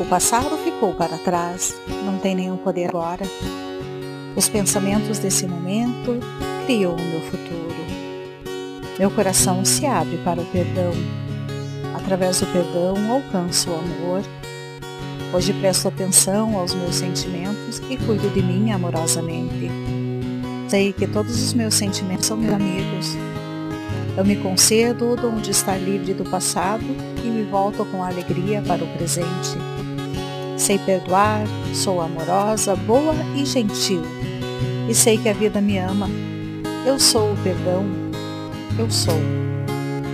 O passado ficou para trás, não tem nenhum poder agora. Os pensamentos desse momento criam o meu futuro. Meu coração se abre para o perdão. Através do perdão alcanço o amor. Hoje presto atenção aos meus sentimentos e cuido de mim amorosamente. Sei que todos os meus sentimentos são meus amigos. Eu me concedo o dom de estar livre do passado e me volto com alegria para o presente. Sei perdoar, sou amorosa, boa e gentil. E sei que a vida me ama. Eu sou o perdão. Eu sou.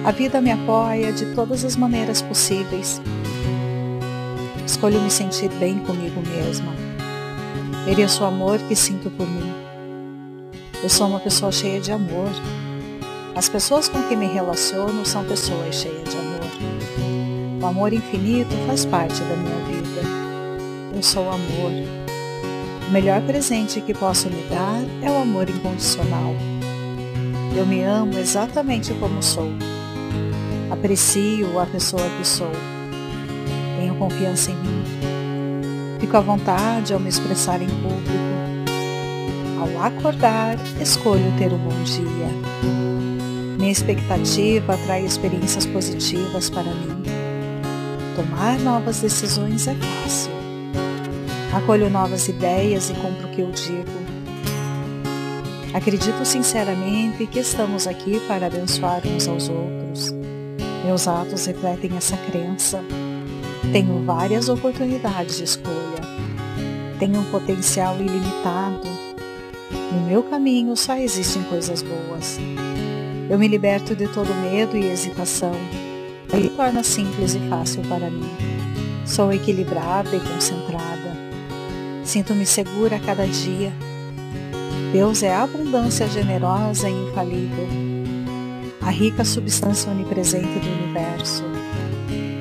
A vida me apoia de todas as maneiras possíveis. Escolho me sentir bem comigo mesma. Mereço o amor que sinto por mim. Eu sou uma pessoa cheia de amor. As pessoas com quem me relaciono são pessoas cheias de amor. O amor infinito faz parte da minha vida. Eu sou amor. O melhor presente que posso me dar é o amor incondicional. Eu me amo exatamente como sou. Aprecio a pessoa que sou. Tenho confiança em mim. Fico à vontade ao me expressar em público. Ao acordar, escolho ter um bom dia. Minha expectativa atrai experiências positivas para mim. Tomar novas decisões é fácil. Acolho novas ideias e cumpro o que eu digo. Acredito sinceramente que estamos aqui para abençoar uns aos outros. Meus atos refletem essa crença. Tenho várias oportunidades de escolha. Tenho um potencial ilimitado. No meu caminho só existem coisas boas. Eu me liberto de todo medo e hesitação. Ele torna simples e fácil para mim. Sou equilibrada e concentrada. Sinto-me segura a cada dia. Deus é a abundância generosa e infalível, a rica substância onipresente do universo.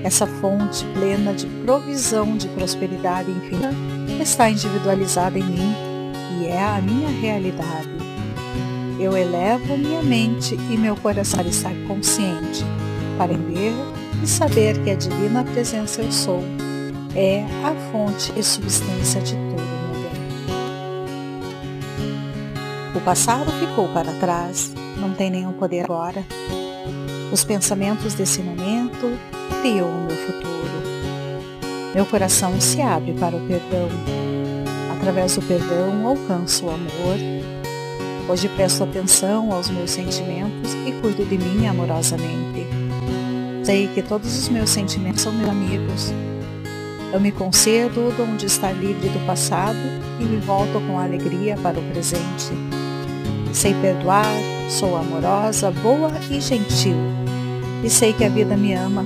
Essa fonte plena de provisão de prosperidade infinita está individualizada em mim e é a minha realidade. Eu elevo minha mente e meu coração para estar consciente, para entender e saber que a divina presença eu sou é a fonte e substância de tudo, meu bem. O passado ficou para trás, não tem nenhum poder agora. Os pensamentos desse momento criam o meu futuro. Meu coração se abre para o perdão. Através do perdão alcanço o amor. Hoje presto atenção aos meus sentimentos e cuido de mim amorosamente. Sei que todos os meus sentimentos são meus amigos eu me concedo o dom de estar livre do passado e me volto com alegria para o presente. Sei perdoar, sou amorosa, boa e gentil. E sei que a vida me ama.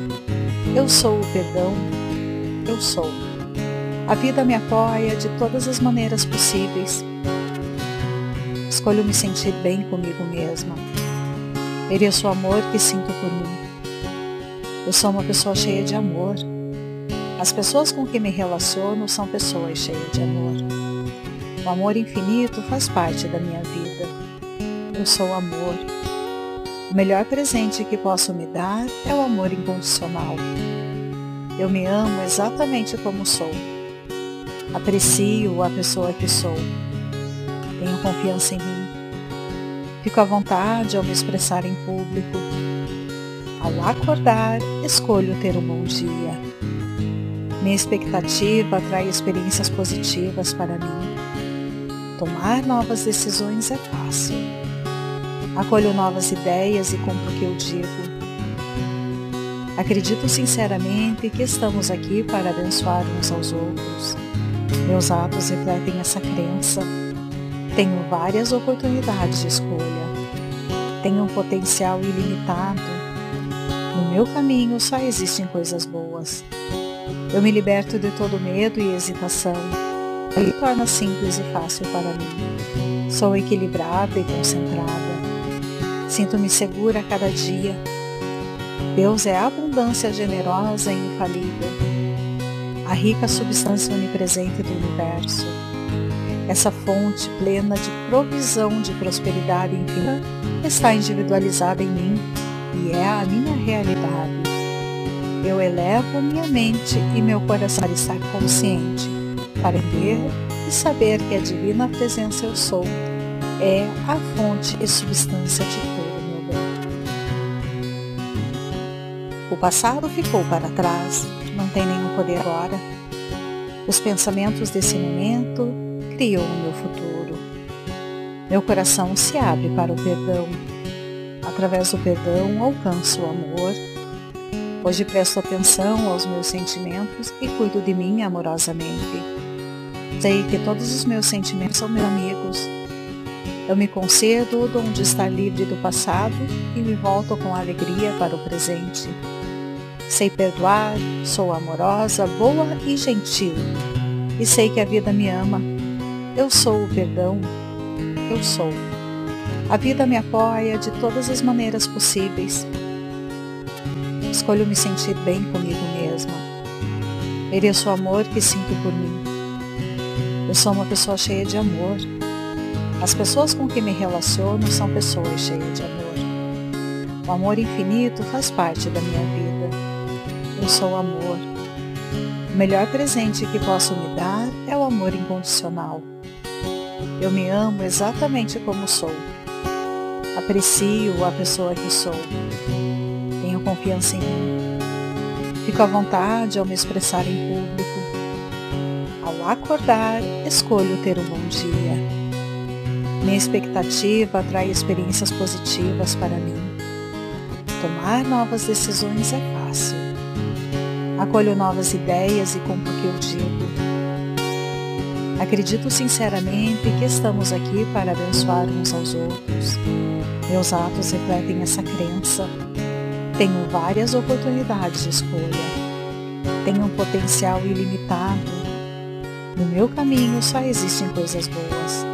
Eu sou o perdão. Eu sou. A vida me apoia de todas as maneiras possíveis. Escolho me sentir bem comigo mesma. Mereço o amor que sinto por mim. Eu sou uma pessoa cheia de amor. As pessoas com quem me relaciono são pessoas cheias de amor. O amor infinito faz parte da minha vida. Eu sou amor. O melhor presente que posso me dar é o amor incondicional. Eu me amo exatamente como sou. Aprecio a pessoa que sou. Tenho confiança em mim. Fico à vontade ao me expressar em público. Ao acordar, escolho ter um bom dia. Minha expectativa atrai experiências positivas para mim. Tomar novas decisões é fácil. Acolho novas ideias e cumpro o que eu digo. Acredito sinceramente que estamos aqui para abençoar uns aos outros. Meus atos refletem essa crença. Tenho várias oportunidades de escolha. Tenho um potencial ilimitado. No meu caminho só existem coisas boas. Eu me liberto de todo medo e hesitação. Ele torna simples e fácil para mim. Sou equilibrada e concentrada. Sinto-me segura a cada dia. Deus é a abundância generosa e infalível, a rica substância onipresente do universo. Essa fonte plena de provisão de prosperidade infinita está individualizada em mim e é a minha realidade. Eu elevo minha mente e meu coração para estar consciente, para ver e saber que a divina presença eu sou é a fonte e substância de todo meu bem. O passado ficou para trás, não tem nenhum poder agora. Os pensamentos desse momento criam o meu futuro. Meu coração se abre para o perdão. Através do perdão alcanço o amor Hoje presto atenção aos meus sentimentos e cuido de mim amorosamente. Sei que todos os meus sentimentos são meus amigos. Eu me concedo o dom de estar livre do passado e me volto com alegria para o presente. Sei perdoar, sou amorosa, boa e gentil. E sei que a vida me ama. Eu sou o perdão. Eu sou. A vida me apoia de todas as maneiras possíveis Escolho me sentir bem comigo mesma. Mereço o amor que sinto por mim. Eu sou uma pessoa cheia de amor. As pessoas com que me relaciono são pessoas cheias de amor. O amor infinito faz parte da minha vida. Eu sou amor. O melhor presente que posso me dar é o amor incondicional. Eu me amo exatamente como sou. Aprecio a pessoa que sou confiança em mim. Fico à vontade ao me expressar em público. Ao acordar, escolho ter um bom dia. Minha expectativa atrai experiências positivas para mim. Tomar novas decisões é fácil. Acolho novas ideias e cumpro o que eu digo. Acredito sinceramente que estamos aqui para abençoar uns aos outros. Meus atos refletem essa crença tenho várias oportunidades de escolha. Tenho um potencial ilimitado. No meu caminho só existem coisas boas.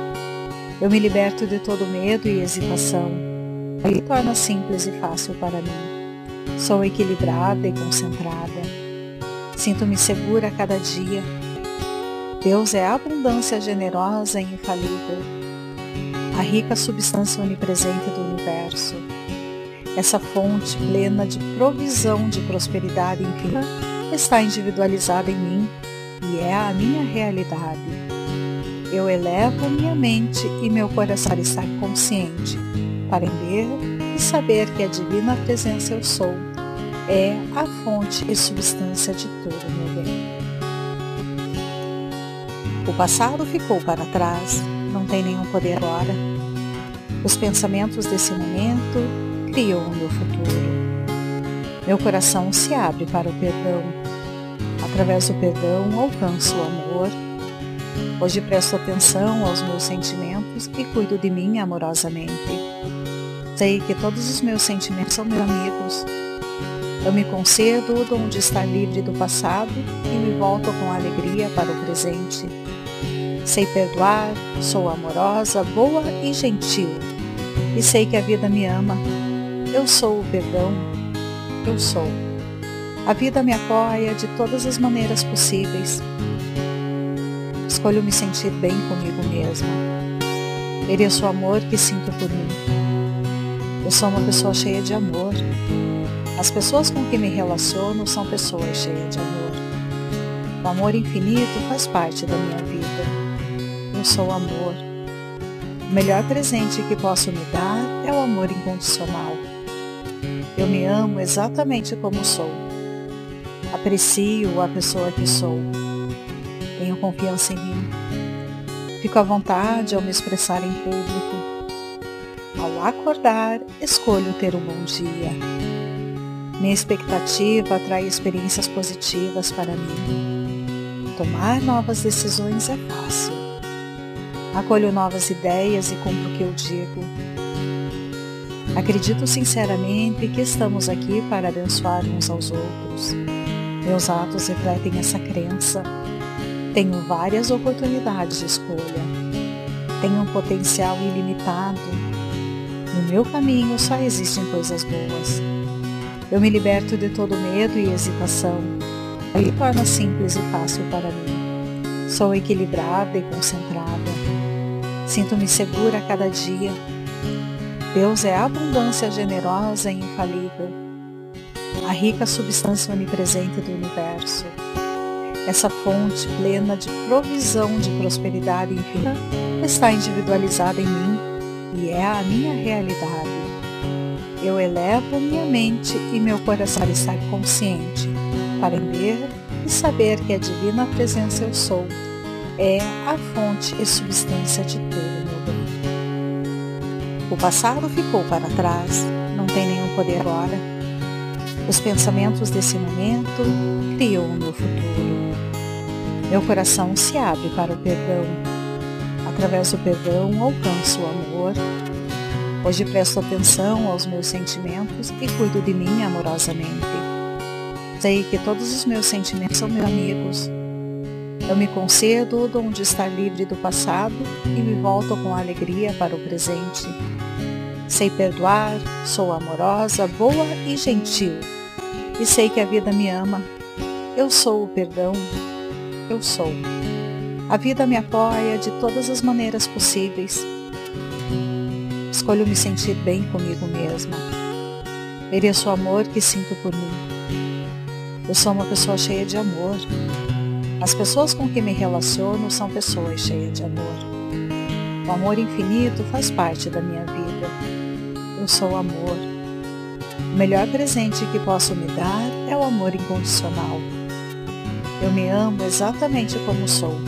Eu me liberto de todo medo e hesitação. Ele torna simples e fácil para mim. Sou equilibrada e concentrada. Sinto-me segura a cada dia. Deus é a abundância generosa e infalível, a rica substância onipresente do universo essa fonte plena de provisão de prosperidade infinita está individualizada em mim e é a minha realidade. Eu elevo minha mente e meu coração para estar consciente, para ver e saber que a divina presença eu sou é a fonte e substância de todo o meu bem. O passado ficou para trás, não tem nenhum poder agora. Os pensamentos desse momento criou o meu futuro. Meu coração se abre para o perdão. Através do perdão alcanço o amor. Hoje presto atenção aos meus sentimentos e cuido de mim amorosamente. Sei que todos os meus sentimentos são meus amigos. Eu me concedo o dom de estar livre do passado e me volto com alegria para o presente. Sei perdoar, sou amorosa, boa e gentil. E sei que a vida me ama eu sou o perdão. Eu sou. A vida me apoia de todas as maneiras possíveis. Escolho me sentir bem comigo mesma. Mereço o amor que sinto por mim. Eu sou uma pessoa cheia de amor. As pessoas com que me relaciono são pessoas cheias de amor. O amor infinito faz parte da minha vida. Eu sou amor. O melhor presente que posso me dar é o amor incondicional. Eu me amo exatamente como sou. Aprecio a pessoa que sou. Tenho confiança em mim. Fico à vontade ao me expressar em público. Ao acordar, escolho ter um bom dia. Minha expectativa atrai experiências positivas para mim. Tomar novas decisões é fácil. Acolho novas ideias e cumpro o que eu digo. Acredito sinceramente que estamos aqui para abençoar uns aos outros. Meus atos refletem essa crença. Tenho várias oportunidades de escolha. Tenho um potencial ilimitado. No meu caminho só existem coisas boas. Eu me liberto de todo medo e hesitação. Ele torna simples e fácil para mim. Sou equilibrada e concentrada. Sinto-me segura a cada dia Deus é abundância generosa e infalível, a rica substância onipresente do universo, essa fonte plena de provisão de prosperidade infinita está individualizada em mim e é a minha realidade. Eu elevo minha mente e meu coração estar consciente, para ver e saber que a divina presença eu sou é a fonte e substância de bem. O passado ficou para trás, não tem nenhum poder agora. Os pensamentos desse momento criam o meu futuro. Meu coração se abre para o perdão. Através do perdão alcanço o amor. Hoje presto atenção aos meus sentimentos e cuido de mim amorosamente. Sei que todos os meus sentimentos são meus amigos eu me concedo o dom de estar livre do passado e me volto com alegria para o presente. Sei perdoar, sou amorosa, boa e gentil. E sei que a vida me ama. Eu sou o perdão. Eu sou. A vida me apoia de todas as maneiras possíveis. Escolho me sentir bem comigo mesma. Mereço o amor que sinto por mim. Eu sou uma pessoa cheia de amor. As pessoas com que me relaciono são pessoas cheias de amor. O amor infinito faz parte da minha vida. Eu sou amor. O melhor presente que posso me dar é o amor incondicional. Eu me amo exatamente como sou.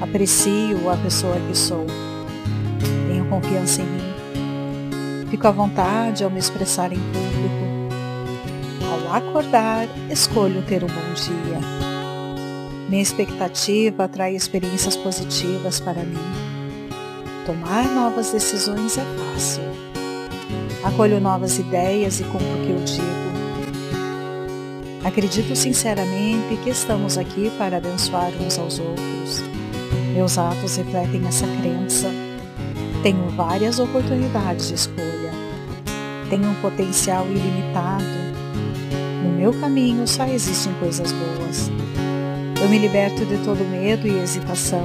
Aprecio a pessoa que sou. Tenho confiança em mim. Fico à vontade ao me expressar em público. Ao acordar, escolho ter um bom dia. Minha expectativa atrai experiências positivas para mim. Tomar novas decisões é fácil. Acolho novas ideias e cumpro o que eu digo. Acredito sinceramente que estamos aqui para abençoar uns aos outros. Meus atos refletem essa crença. Tenho várias oportunidades de escolha. Tenho um potencial ilimitado. No meu caminho só existem coisas boas. Eu me liberto de todo medo e hesitação.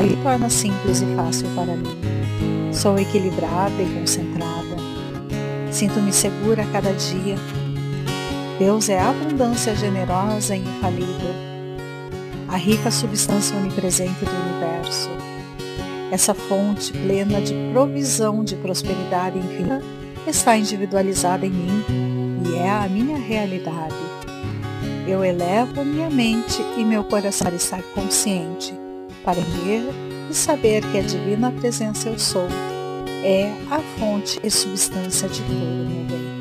Ele torna simples e fácil para mim. Sou equilibrada e concentrada. Sinto-me segura a cada dia. Deus é a abundância generosa e infalível, a rica substância onipresente do universo. Essa fonte plena de provisão de prosperidade infinita está individualizada em mim e é a minha realidade. Eu elevo minha mente e meu coração para estar consciente, para ver e saber que a divina presença eu sou é a fonte e substância de todo o meu bem.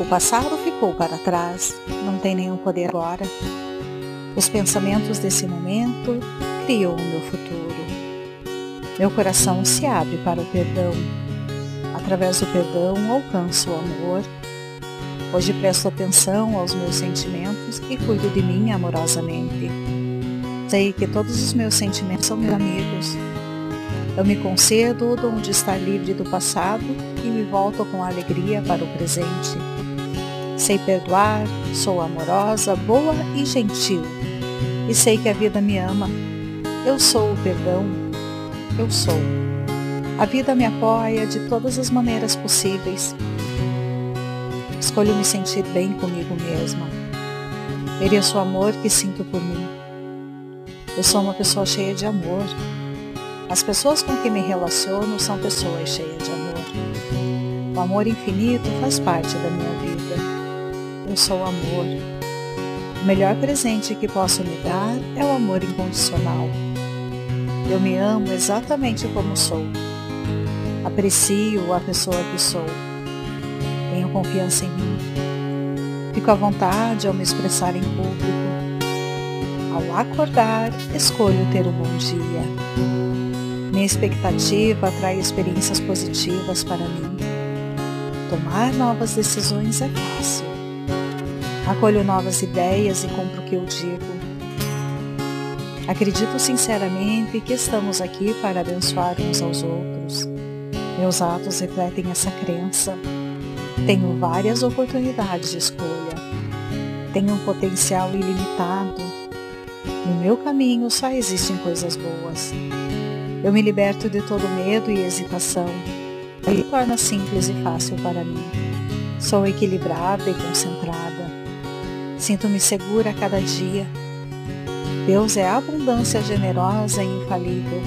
O passado ficou para trás, não tem nenhum poder agora. Os pensamentos desse momento criam o meu futuro. Meu coração se abre para o perdão. Através do perdão alcanço o amor. Hoje presto atenção aos meus sentimentos e cuido de mim amorosamente. Sei que todos os meus sentimentos são meus amigos. Eu me concedo o dom de estar livre do passado e me volto com alegria para o presente. Sei perdoar, sou amorosa, boa e gentil. E sei que a vida me ama. Eu sou o perdão. Eu sou. A vida me apoia de todas as maneiras possíveis. Escolho me sentir bem comigo mesma. Mereço o amor que sinto por mim. Eu sou uma pessoa cheia de amor. As pessoas com que me relaciono são pessoas cheias de amor. O amor infinito faz parte da minha vida. Eu sou amor. O melhor presente que posso me dar é o amor incondicional. Eu me amo exatamente como sou. Aprecio a pessoa que sou. Tenho confiança em mim. Fico à vontade ao me expressar em público. Ao acordar, escolho ter um bom dia. Minha expectativa atrai experiências positivas para mim. Tomar novas decisões é fácil. Acolho novas ideias e cumpro o que eu digo. Acredito sinceramente que estamos aqui para abençoar uns aos outros. Meus atos refletem essa crença. Tenho várias oportunidades de escolha. Tenho um potencial ilimitado. No meu caminho só existem coisas boas. Eu me liberto de todo medo e hesitação. Ele torna simples e fácil para mim. Sou equilibrada e concentrada. Sinto-me segura a cada dia Deus é a abundância generosa e infalível,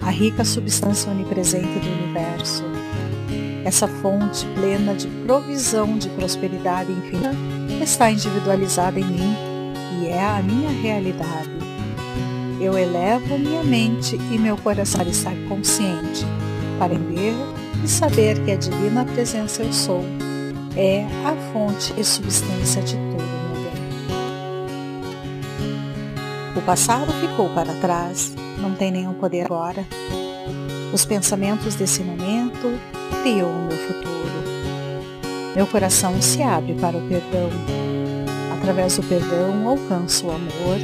a rica substância onipresente do universo. Essa fonte plena de provisão de prosperidade infinita está individualizada em mim e é a minha realidade. Eu elevo minha mente e meu coração para estar consciente, para entender e saber que a divina presença eu sou é a fonte e substância de tudo. O passado ficou para trás, não tem nenhum poder agora. Os pensamentos desse momento criam o meu futuro. Meu coração se abre para o perdão. Através do perdão alcanço o amor.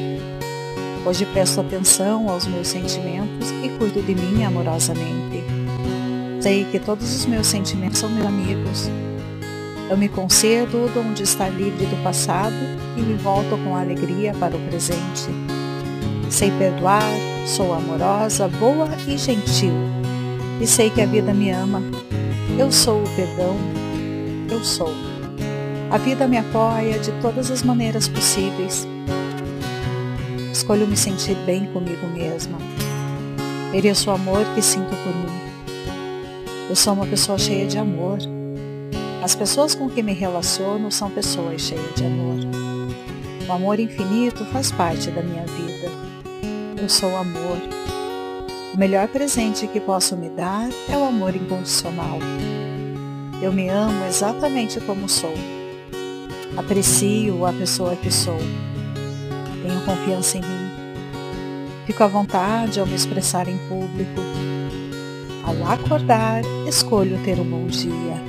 Hoje presto atenção aos meus sentimentos e cuido de mim amorosamente. Sei que todos os meus sentimentos são meus amigos. Eu me concedo o dom de estar livre do passado e me volto com alegria para o presente. Sei perdoar, sou amorosa, boa e gentil. E sei que a vida me ama. Eu sou o perdão. Eu sou. A vida me apoia de todas as maneiras possíveis. Escolho me sentir bem comigo mesma. Mereço o amor que sinto por mim. Eu sou uma pessoa cheia de amor. As pessoas com que me relaciono são pessoas cheias de amor. O amor infinito faz parte da minha vida. Eu sou amor. O melhor presente que posso me dar é o amor incondicional. Eu me amo exatamente como sou. Aprecio a pessoa que sou. Tenho confiança em mim. Fico à vontade ao me expressar em público. Ao acordar, escolho ter um bom dia.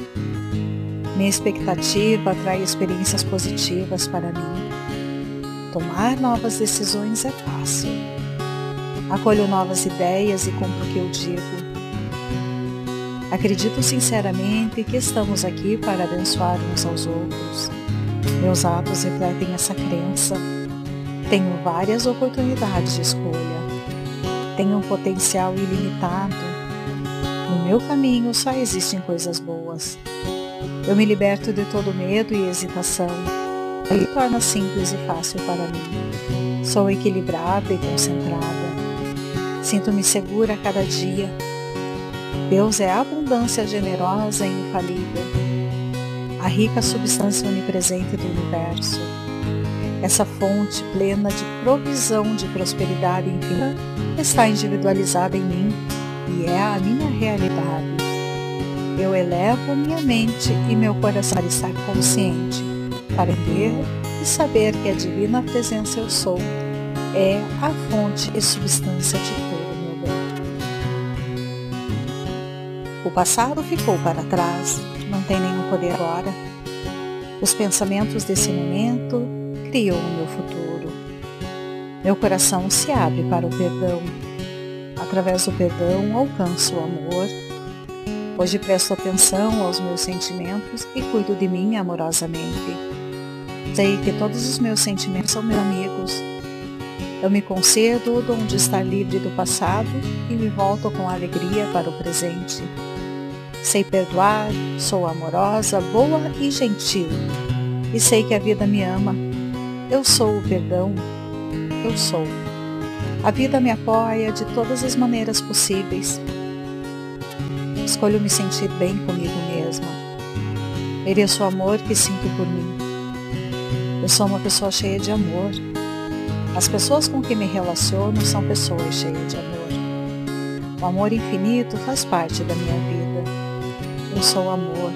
Minha expectativa atrai experiências positivas para mim. Tomar novas decisões é fácil. Acolho novas ideias e cumpro o que eu digo. Acredito sinceramente que estamos aqui para abençoar uns aos outros. Meus atos refletem essa crença. Tenho várias oportunidades de escolha. Tenho um potencial ilimitado. No meu caminho só existem coisas boas. Eu me liberto de todo medo e hesitação. Ele torna simples e fácil para mim. Sou equilibrada e concentrada. Sinto-me segura a cada dia. Deus é a abundância generosa e infalível, a rica substância onipresente do universo. Essa fonte plena de provisão de prosperidade infinita está individualizada em mim e é a minha realidade. Eu elevo minha mente e meu coração para estar consciente, para ver e saber que a divina presença eu sou é a fonte e substância de todo O passado ficou para trás, não tem nenhum poder agora. Os pensamentos desse momento criam o meu futuro. Meu coração se abre para o perdão. Através do perdão alcanço o amor. Hoje presto atenção aos meus sentimentos e cuido de mim amorosamente. Sei que todos os meus sentimentos são meus amigos eu me concedo o dom de estar livre do passado e me volto com alegria para o presente. Sei perdoar, sou amorosa, boa e gentil. E sei que a vida me ama. Eu sou o perdão. Eu sou. A vida me apoia de todas as maneiras possíveis. Escolho me sentir bem comigo mesma. Mereço o amor que sinto por mim. Eu sou uma pessoa cheia de amor. As pessoas com que me relaciono são pessoas cheias de amor. O amor infinito faz parte da minha vida. Eu sou amor.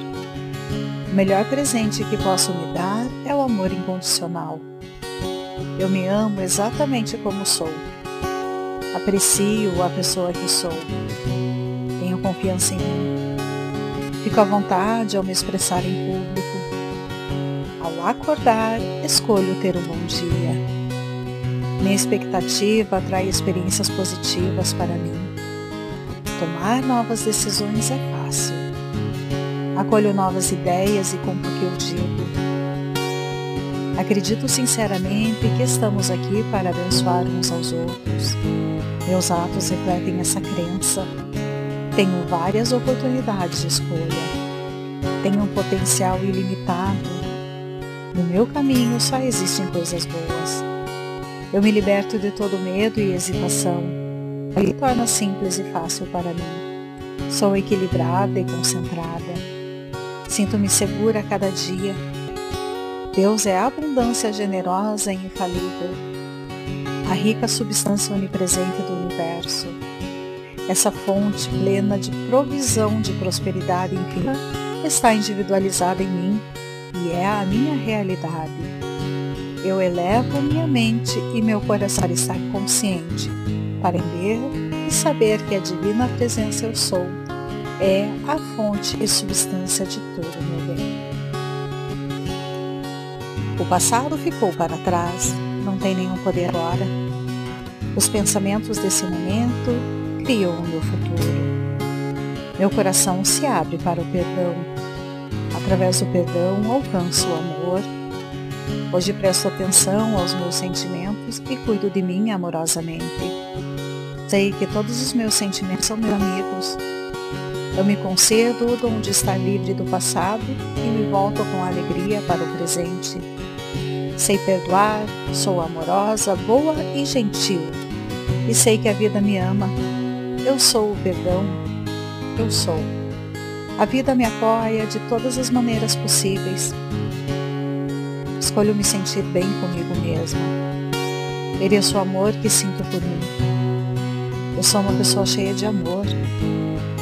O melhor presente que posso me dar é o amor incondicional. Eu me amo exatamente como sou. Aprecio a pessoa que sou. Tenho confiança em mim. Fico à vontade ao me expressar em público. Ao acordar, escolho ter um bom dia. Minha expectativa atrai experiências positivas para mim. Tomar novas decisões é fácil. Acolho novas ideias e cumpro o que eu digo. Acredito sinceramente que estamos aqui para abençoar uns aos outros. Meus atos refletem essa crença. Tenho várias oportunidades de escolha. Tenho um potencial ilimitado. No meu caminho só existem coisas boas. Eu me liberto de todo medo e hesitação. Ele torna simples e fácil para mim. Sou equilibrada e concentrada. Sinto-me segura a cada dia. Deus é a abundância generosa e infalível, a rica substância onipresente do universo. Essa fonte plena de provisão de prosperidade infinita está individualizada em mim e é a minha realidade eu elevo minha mente e meu coração para estar consciente, para ver e saber que a divina presença eu sou é a fonte e substância de tudo, meu bem. O passado ficou para trás, não tem nenhum poder agora. Os pensamentos desse momento criam o meu futuro. Meu coração se abre para o perdão. Através do perdão alcanço o amor Hoje presto atenção aos meus sentimentos e cuido de mim amorosamente. Sei que todos os meus sentimentos são meus amigos. Eu me concedo o dom de estar livre do passado e me volto com alegria para o presente. Sei perdoar, sou amorosa, boa e gentil. E sei que a vida me ama. Eu sou o perdão. Eu sou. A vida me apoia de todas as maneiras possíveis Escolho me sentir bem comigo mesma. Mereço o amor que sinto por mim. Eu sou uma pessoa cheia de amor.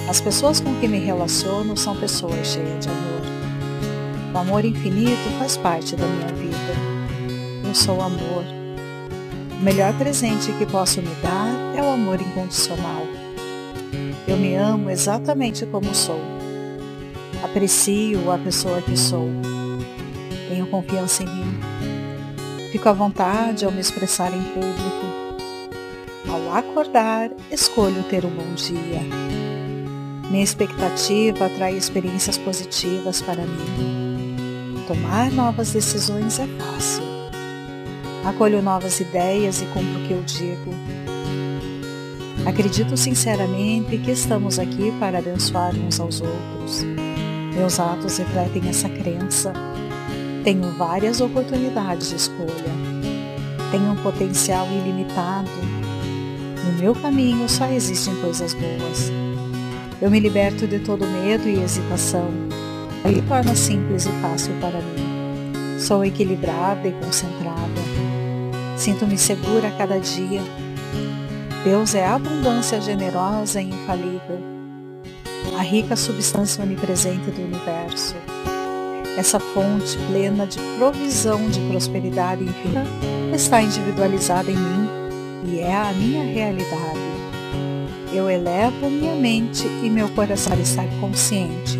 As pessoas quem me relaciono são pessoas cheias de amor. O amor infinito faz parte da minha vida. Eu sou amor. O melhor presente que posso me dar é o amor incondicional. Eu me amo exatamente como sou. Aprecio a pessoa que sou tenho confiança em mim. Fico à vontade ao me expressar em público. Ao acordar, escolho ter um bom dia. Minha expectativa atrai experiências positivas para mim. Tomar novas decisões é fácil. Acolho novas ideias e cumpro o que eu digo. Acredito sinceramente que estamos aqui para abençoar uns aos outros. Meus atos refletem essa crença tenho várias oportunidades de escolha. Tenho um potencial ilimitado. No meu caminho só existem coisas boas. Eu me liberto de todo medo e hesitação. Ele torna simples e fácil para mim. Sou equilibrada e concentrada. Sinto-me segura a cada dia. Deus é a abundância generosa e infalível, a rica substância onipresente do universo essa fonte plena de provisão de prosperidade infinita está individualizada em mim e é a minha realidade. Eu elevo minha mente e meu coração para estar consciente,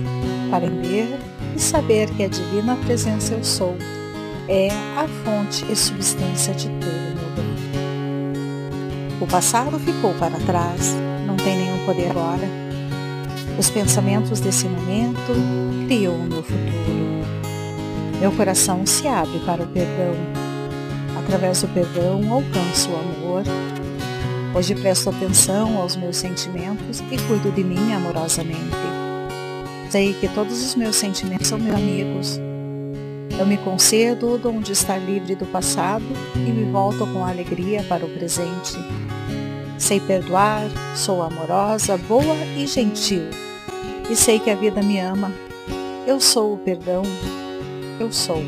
para ver e saber que a divina presença eu sou é a fonte e substância de tudo, meu bem. O passado ficou para trás, não tem nenhum poder agora. Os pensamentos desse momento criam o meu futuro. Meu coração se abre para o perdão. Através do perdão alcanço o amor. Hoje presto atenção aos meus sentimentos e cuido de mim amorosamente. Sei que todos os meus sentimentos são meus amigos. Eu me concedo o dom de estar livre do passado e me volto com alegria para o presente. Sei perdoar, sou amorosa, boa e gentil. E sei que a vida me ama. Eu sou o perdão, eu sou.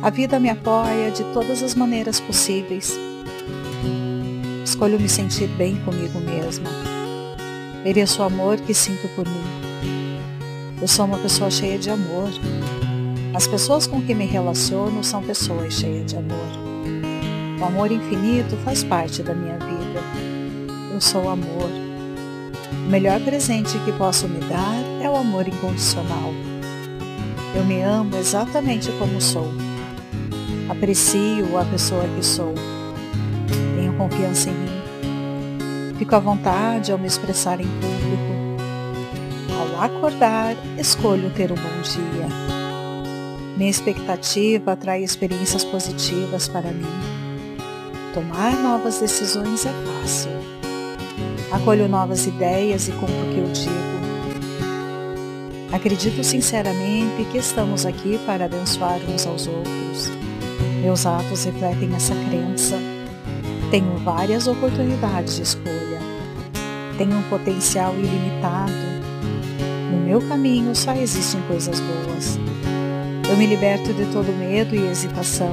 A vida me apoia de todas as maneiras possíveis. Escolho me sentir bem comigo mesma. Mereço o amor que sinto por mim. Eu sou uma pessoa cheia de amor. As pessoas com quem me relaciono são pessoas cheias de amor. O amor infinito faz parte da minha vida. Eu sou amor. O melhor presente que posso me dar é o amor incondicional. Eu me amo exatamente como sou. Aprecio a pessoa que sou. Confiança em mim. Fico à vontade ao me expressar em público. Ao acordar, escolho ter um bom dia. Minha expectativa atrai experiências positivas para mim. Tomar novas decisões é fácil. Acolho novas ideias e cumpro o que eu digo. Acredito sinceramente que estamos aqui para abençoar uns aos outros. Meus atos refletem essa crença. Tenho várias oportunidades de escolha. Tenho um potencial ilimitado. No meu caminho só existem coisas boas. Eu me liberto de todo medo e hesitação.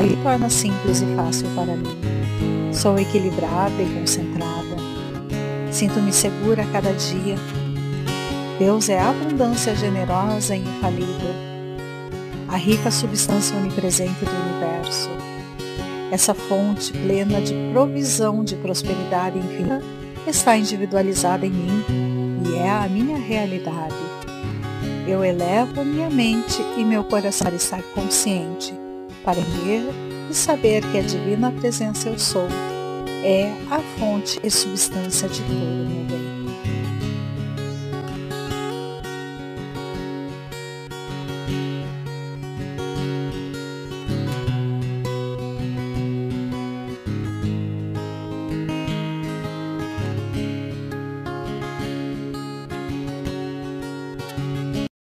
Ele torna simples e fácil para mim. Sou equilibrada e concentrada. Sinto-me segura a cada dia Deus é a abundância generosa e infalível, a rica substância onipresente do universo. Essa fonte plena de provisão de prosperidade infinita está individualizada em mim e é a minha realidade. Eu elevo minha mente e meu coração para estar consciente, para ver e saber que a divina presença eu sou é a fonte e substância de todo o meu bem.